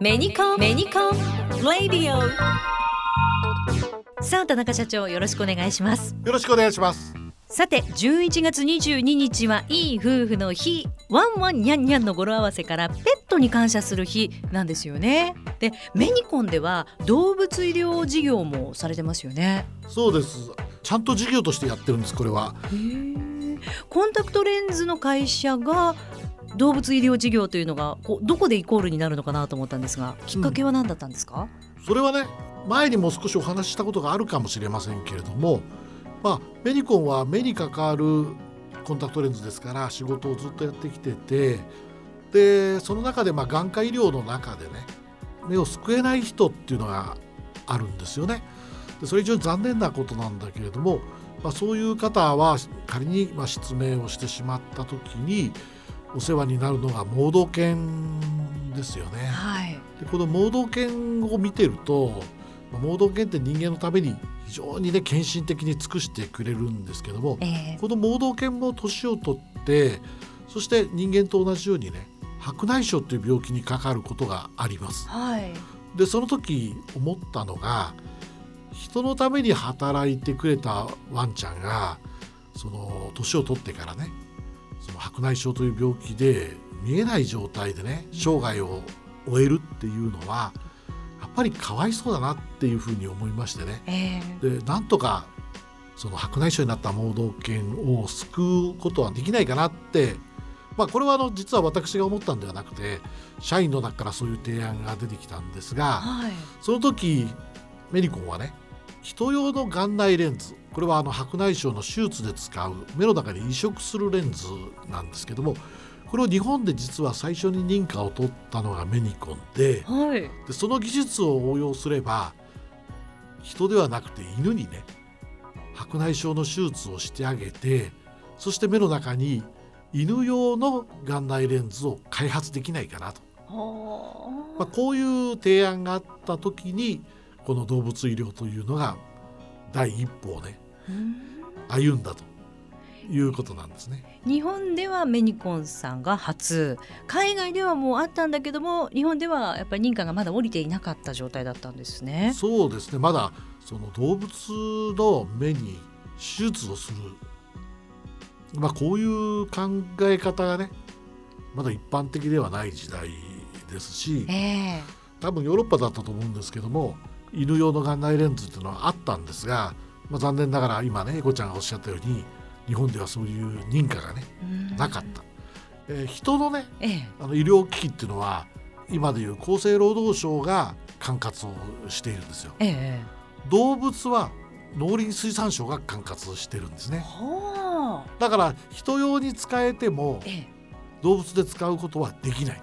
メニコンメニコンレディオさあ田中社長よろしくお願いします。よろしくお願いします。さて11月22日はいい夫婦の日。ワンワンニャンニャンの語呂合わせからペットに感謝する日なんですよね。でメニコンでは動物医療事業もされてますよね。そうです。ちゃんと事業としてやってるんですこれは。コンタクトレンズの会社が動物医療事業というのがこうどこでイコールになるのかなと思ったんですがきっかけは何だったんですか、うん、それはね前にも少しお話ししたことがあるかもしれませんけれどもまあ、メニコンは目に関わるコンタクトレンズですから仕事をずっとやってきててでその中でまあ眼科医療の中でね目を救えない人っていうのがあるんですよね。でそれ非常に残念なことなんだけれども、まあ、そういう方は仮にまあ失明をしてしまった時にお世話になるのが盲導犬ですよね。はい、でこの盲導犬を見てると盲導犬って人間のために非常にね献身的に尽くしてくれるんですけども、えー、この盲導犬も年を取ってそして人間と同じようにね白内障という病気にかかることがあります。はい、でその時思ったのが人のために働いてくれたワンちゃんがその年を取ってからねその白内障という病気で見えない状態でね生涯を終えるっていうのは、うんやっぱりかわいそうだなっていうふうに思いましてね、えー、でなんとかその白内障になった盲導犬を救うことはできないかなってまあこれはあの実は私が思ったんではなくて社員の中からそういう提案が出てきたんですが、はい、その時メリコンはね人用の眼内レンズ。これはあの白内障の手術で使う目の中に移植するレンズなんですけどもこれを日本で実は最初に認可を取ったのがメニコンではい、でその技術を応用すれば人ではなくて犬にね白内障の手術をしてあげてそして目の中に犬用の眼内レンズを開発できないかなと、まあ、こういう提案があった時にこの動物医療というのが第一歩をね歩んだということなんですね。日本ではメニコンさんが初。海外ではもうあったんだけども日本ではやっぱり認可がまだ降りていなかった状態だったんですね。そうですね。まだその動物の目に手術をする、まあ、こういう考え方がねまだ一般的ではない時代ですし、えー、多分ヨーロッパだったと思うんですけども犬用の眼内レンズっていうのはあったんですが、まあ、残念ながら今ねエコちゃんがおっしゃったように日本ではそういう認可がねなかった。えー、人のね、ええ、あの医療機器っていうのは今でいう厚生労働省が管轄をしているんですよ。え、動物は農林水産省が管轄してるんですね。はあ、だから人用に使えても動物で使うことはできない。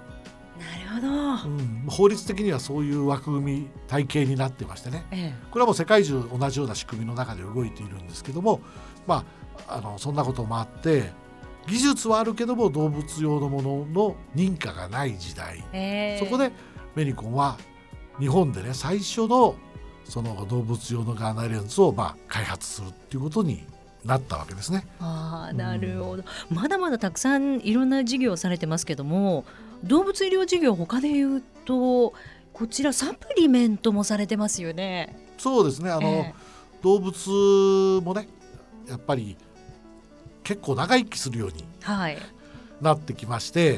なるほど、うん、法律的にはそういう枠組み体系になってましてね、ええ、これはもう世界中同じような仕組みの中で動いているんですけどもまああのそんなこともあって技術はあるけども動物用のものの認可がない時代、えー、そこでメニコンは日本でね最初のその動物用のガーナレンズをまあ開発するっていうことになったわけですね。あなるほど、うん、まだまだたくさんいろんな事業をされてますけども動物医療事業他で言うとこちらサプリメントもされてますよね。そうですね。あの、えー、動物もねやっぱり結構長生きするようになってきまして、は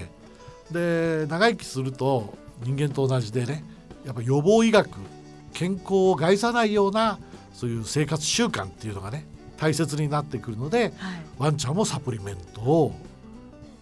い、で長生きすると人間と同じでねやっぱ予防医学健康を害さないようなそういう生活習慣っていうのがね大切になってくるので、はい、ワンちゃんもサプリメントを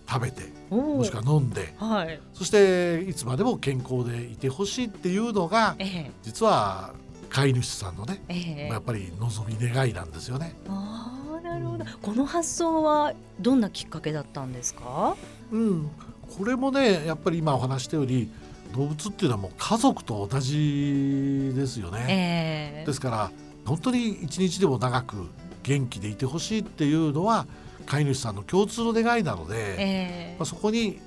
食べてもしくは飲んで、はい、そしていつまでも健康でいてほしいっていうのが、ええ、実は飼い主さんのね、え、やっぱり望み願いなんですよね。あなるほど、この発想はどんなきっかけだったんですか、うん、これもねやっぱり今お話したように動物っていうのはもう家族と同じですよね。ですから本当に一日でも長く元気でいてほしいっていうのは飼い主さんの共通の願いなので、えー、まあ、そこに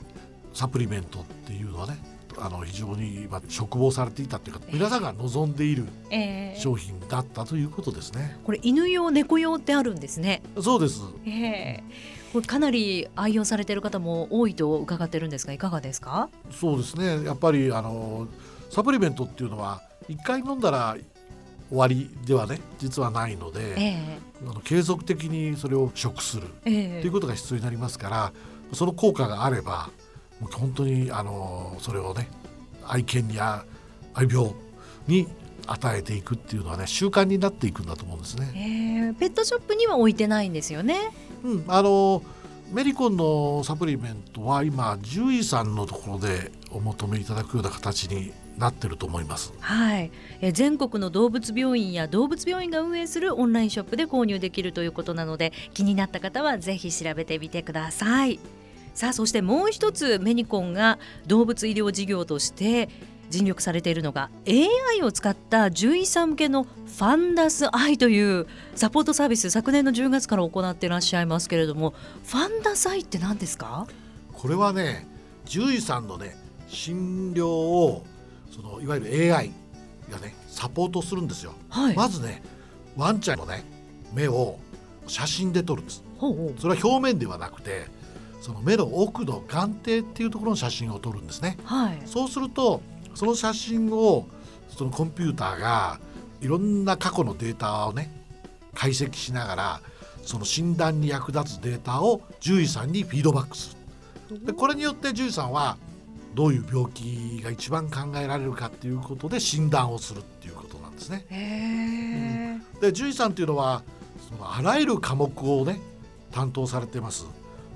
サプリメントっていうのはねあの非常にまあ嘱望されていたというか、えー、皆さんが望んでいる商品だったということですね。これ犬用猫用ってあるんですね。そうです。えーこれかなり愛用されている方も多いと伺ってるんですがいかがですか？そうですねやっぱりあのサプリメントっていうのは一回飲んだら終わりではね実はないので、えー、あの継続的にそれを食する。と、え。ー、いうことが必要になりますからその効果があれば本当にあのそれをね愛犬や愛病に与えていくっていうのはね習慣になっていくんだと思うんですね。えー、ペットショップには置いてないんですよね。うん、あのメリコンのサプリメントは今獣医さんのところでお求めいただくような形になってると思います。はい、え全国の動物病院や動物病院が運営するオンラインショップで購入できるということなので気になった方はぜひ調べてみてください。さあそしてもう一つメニコンが動物医療事業として尽力されているのが AI を使った獣医さん向けのファンダスアイというサポートサービス昨年の10月から行っていらっしゃいますけれどもファンダスアイって何ですか？これはね獣医さんのね診療をそのいわゆる AI がねサポートするんですよ、はい、まずねワンちゃんのね目を写真で撮るんです。それは表面ではなくてその目の奥の眼底っていうところの写真を撮るんですね、はい、そうするとその写真をそのコンピューターがいろんな過去のデータをね解析しながらその診断に役立つデータを獣医さんにフィードバックする。でこれによって獣医さんはどういう病気が一番考えられるかっていうことで診断をするっていうことなんですね。うん、で獣医さんっていうのはそのあらゆる科目をね担当されてます。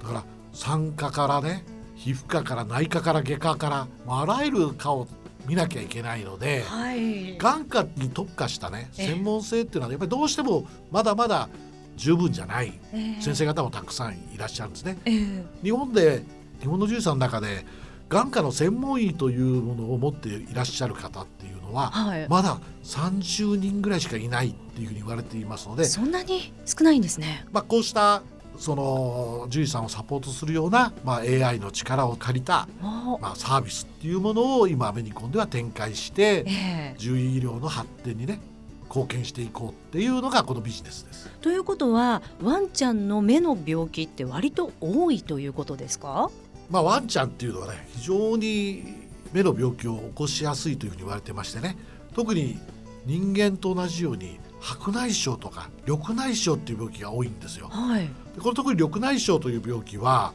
だから産科からね皮膚科から内科から外科からあらゆる科を見なきゃいけないので、はい、眼科に特化したね専門性っていうのはやっぱりどうしてもまだまだ十分じゃない先生方もたくさんいらっしゃるんですね。えー、日本で日本の獣医さんの中で眼科の専門医というものを持っていらっしゃる方っていうのは、はい、まだ30人ぐらいしかいないっていうふうに言われていますのでそんなに少ないんですね。まあ、こうしたその獣医さんをサポートするような、まあ、AI の力を借りた、まあ、サービスっていうものを今アメニコンでは展開して、えー、獣医医療の発展にね貢献していこうっていうのがこのビジネスです。ということはワンちゃんの目の病気って割と多いということですか？まあ、ワンちゃんっていうのはね非常に目の病気を起こしやすいというふうに言われてましてね特に人間と同じように白内障とか緑内障っていう病気が多いんですよ。はい、でこの特に緑内障という病気は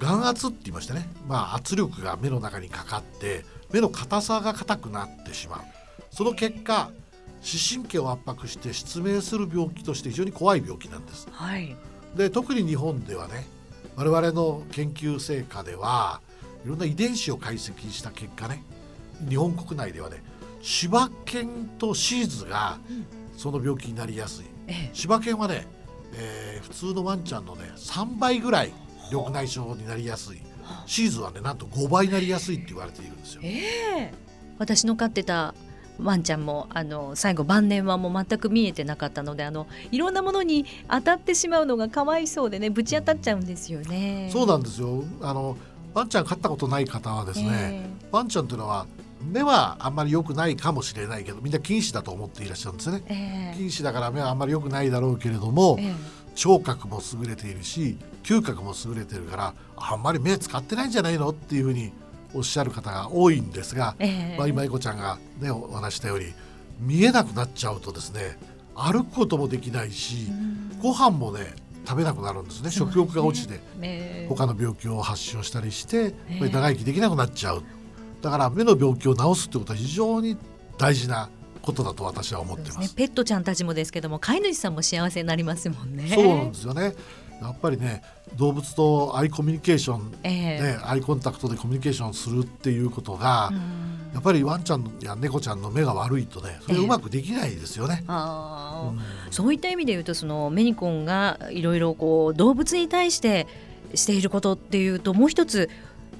眼圧って言いましてね、まあ、圧力が目の中にかかって目の硬さが硬くなってしまう。その結果視神経を圧迫して失明する病気として非常に怖い病気なんです。はい、で特に日本ではね我々の研究成果ではいろんな遺伝子を解析した結果ね日本国内ではね柴犬とシーズがその病気になりやすい、ええ、柴犬はね、えー、普通のワンちゃんのね3倍ぐらい緑内障になりやすい。シーズはねなんと5倍になりやすいって言われているんですよ。えー、私の飼ってたワンちゃんもあの最後晩年はもう全く見えてなかったのであのいろんなものに当たってしまうのがかわいそうでねぶち当たっちゃうんですよね。そうなんですよ。あのワンちゃん飼ったことない方はですね、えー、ワンちゃんというのは目はあんまり良くないかもしれないけどみんな近視だと思っていらっしゃるんですね、えー、近視だから目はあんまり良くないだろうけれども、えー、聴覚も優れているし嗅覚も優れてるからあんまり目使ってないんじゃないのっていうふうにおっしゃる方が多いんですが、えー、まあ、今いこちゃんが、ね、お話したように見えなくなっちゃうとですね歩くこともできないし、ご飯もね食べなくなるんですね。食欲が落ちて、ね、他の病気を発症したりして、長生きできなくなっちゃうだから目の病気を治すってことは非常に大事なことだと私は思ってます、ね、ペットちゃんたちもですけども飼い主さんも幸せになりますもんね。そうなんですよね。やっぱりね動物とアイコミュニケーション、えー、ね、アイコンタクトでコミュニケーションするっていうことが、やっぱりワンちゃんや猫ちゃんの目が悪いとねそれうまくできないですよね。えーうん、そういった意味で言うとそのメニコンがいろいろこう動物に対してしていることっていうともう一つ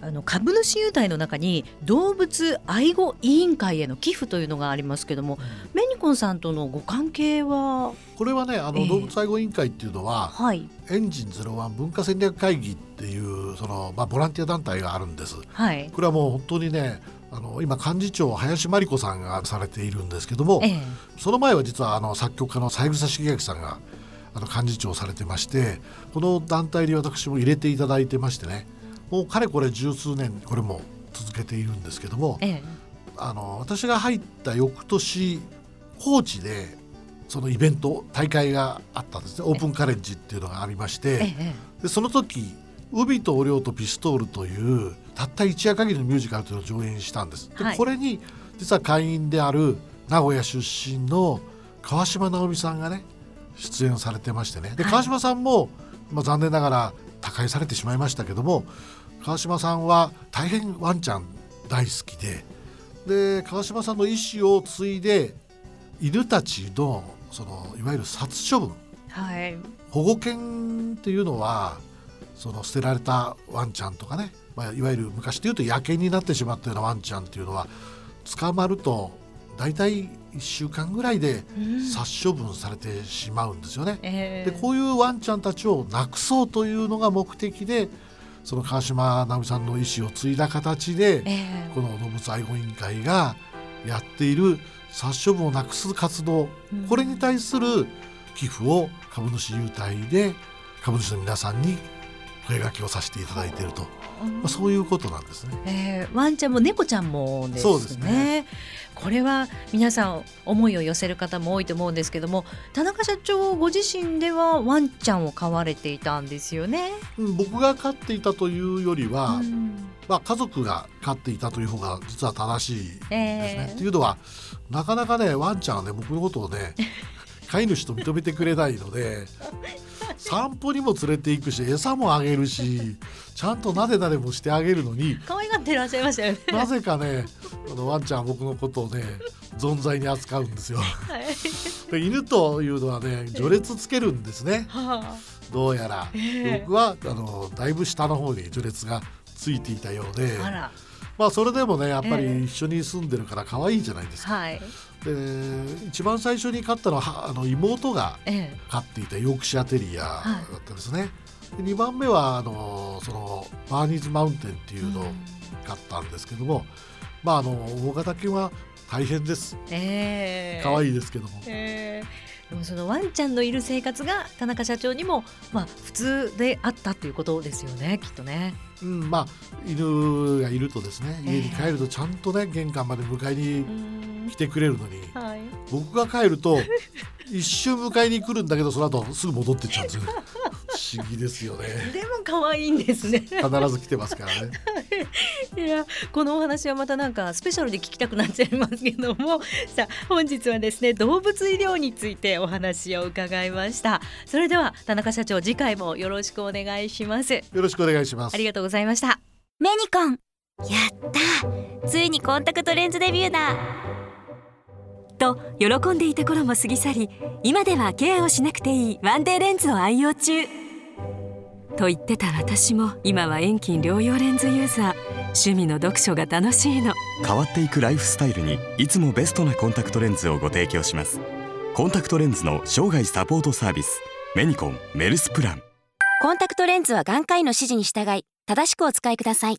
あの株主優待の中に動物愛護委員会への寄付というのがありますけども、うん、メニコンさんとのご関係は？これはねあの、動物愛護委員会っていうのは、はい、エンジンゼロワン文化戦略会議っていうその、まあ、ボランティア団体があるんです。はい、これはもう本当にねあの今幹事長林真理子さんがされているんですけども、ええ、その前は実はあの作曲家の三枝茂明さんがあの幹事長をされてましてこの団体に私も入れていただいてましてねもうかれこれ十数年これも続けているんですけども、ええ。あの私が入った翌年高知でそのイベント大会があったんですね。オープンカレッジっていうのがありましてえでその時「海とお量とピストール」というたった一夜限りのミュージカルというのを上演したんです。ではい。これに実は会員である名古屋出身の川島直美さんがね出演されてましてね。ではい。川島さんも、まあ、残念ながら他界されてしまいましたけども川島さんは大変ワンちゃん大好きでで川島さんの意思を継いで犬たちのそのいわゆる殺処分はい。保護犬っていうのはその捨てられたワンちゃんとかね、まあ、いわゆる昔でいうと野犬になってしまったようなワンちゃんっていうのは捕まると大体1週間ぐらいで殺処分されてしまうんですよね。えでこういうワンちゃんたちをなくそうというのが目的でその川島直美さんの意思を継いだ形でえ。この動物愛護委員会がやっている殺処分をなくす活動うん。これに対する寄付を株主優待で株主の皆さんに声掛けをさせていただいていると、まあ、そういうことなんですね。えーワンちゃんも猫ちゃんもですねそうですねこれは皆さん思いを寄せる方も多いと思うんですけども田中社長ご自身ではワンちゃんを飼われていたんですよね。うん僕が飼っていたというよりは、うんまあ、家族が飼っていたという方が実は正しいですね。えっていうのはなかなかねワンちゃんはね僕のことをね飼い主と認めてくれないので散歩にも連れて行くし餌もあげるしちゃんとなでなでもしてあげるのにー、可愛がってらっしゃいましたよね。なぜかねあのワンちゃんは僕のことをね存在に扱うんですよ。はいで犬というのはね序列つけるんですねはどうやら。え僕はあのだいぶ下の方に序列がついていたようでまあそれでもねやっぱええり一緒に住んでるから可愛いじゃないですか。はいで一番最初に飼ったのははあの妹がええ飼っていたヨークシャテリアだったんですね。で2番目はあのそのバーニーズマウンテンっていうのを飼ったんですけども、まああの大型犬は大変です。ええ可愛いですけども。えーでもそのワンちゃんのいる生活が田中社長にもまあ普通であったということですよねきっとね。うん、まあ犬がいるとですね家に帰るとちゃんとね玄関まで迎えに来てくれるのにはい。僕が帰ると一瞬迎えに来るんだけどその後すぐ戻ってっちゃうんですよね不思議ですよね。でも可愛いんですね。必ず来てますからね。いやこのお話はまたなんかスペシャルで聞きたくなっちゃいますけども。さあ本日はですね動物医療についてお話を伺いました。それでは田中社長次回もよろしくお願いします。よろしくお願いします。ありがとうございました。メニコン。やった。ついにコンタクトレンズデビューだ。と喜んでいた頃も過ぎ去り今ではケアをしなくていいワンデーレンズを愛用中と言ってた私も今は遠近両用レンズユーザー趣味の読書が楽しいの。変わっていくライフスタイルにいつもベストなコンタクトレンズをご提供します。コンタクトレンズの生涯サポートサービスメニコンメルスプラン。コンタクトレンズは眼科医の指示に従い正しくお使いください